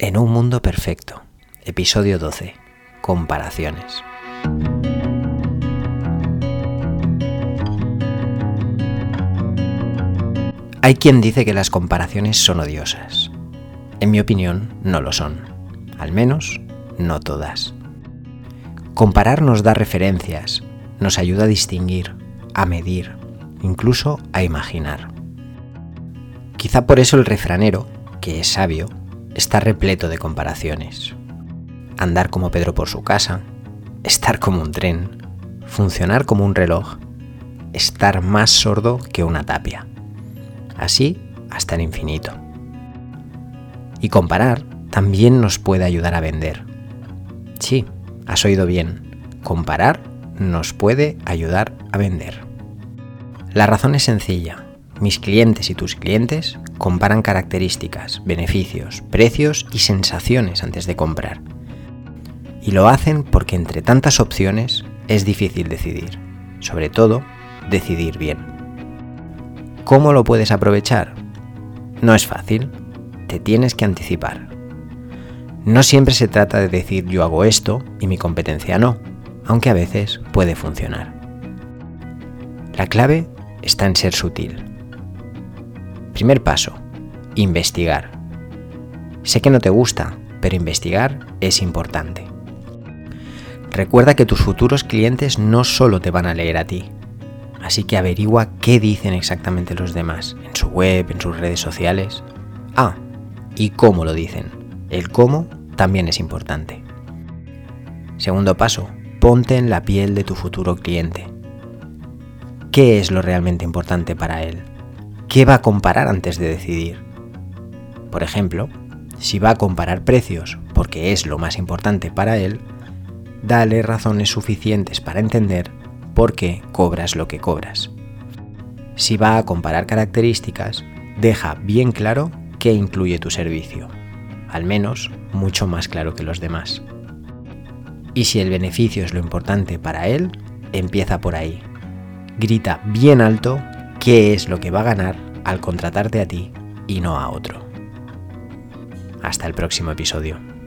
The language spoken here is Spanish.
En un mundo perfecto, episodio 12, comparaciones. Hay quien dice que las comparaciones son odiosas. En mi opinión, no lo son. Al menos, no todas. Comparar nos da referencias, nos ayuda a distinguir, a medir, incluso a imaginar. Quizá por eso el refranero, que es sabio, está repleto de comparaciones. Andar como Pedro por su casa, estar como un tren, funcionar como un reloj, estar más sordo que una tapia. Así hasta el infinito. Y comparar también nos puede ayudar a vender. Sí, has oído bien. Comparar nos puede ayudar a vender. La razón es sencilla. Mis clientes y tus clientes comparan características, beneficios, precios y sensaciones antes de comprar. Y lo hacen porque entre tantas opciones es difícil decidir. Sobre todo, decidir bien. ¿Cómo lo puedes aprovechar? No es fácil. Te tienes que anticipar. No siempre se trata de decir yo hago esto y mi competencia no, aunque a veces puede funcionar. La clave está en ser sutil Primer paso, investigar. Sé que no te gusta, pero investigar es importante. Recuerda que tus futuros clientes no solo te van a leer a ti, así que averigua qué dicen exactamente los demás, en su web, en sus redes sociales. Ah, y cómo lo dicen. El cómo también es importante. Segundo paso, ponte en la piel de tu futuro cliente. ¿Qué es lo realmente importante para él? ¿Qué va a comparar antes de decidir? Por ejemplo, si va a comparar precios porque es lo más importante para él, dale razones suficientes para entender por qué cobras lo que cobras. Si va a comparar características, deja bien claro qué incluye tu servicio, al menos mucho más claro que los demás. Y si el beneficio es lo importante para él, empieza por ahí. Grita bien alto qué es lo que va a ganar al contratarte a ti y no a otro. Hasta el próximo episodio.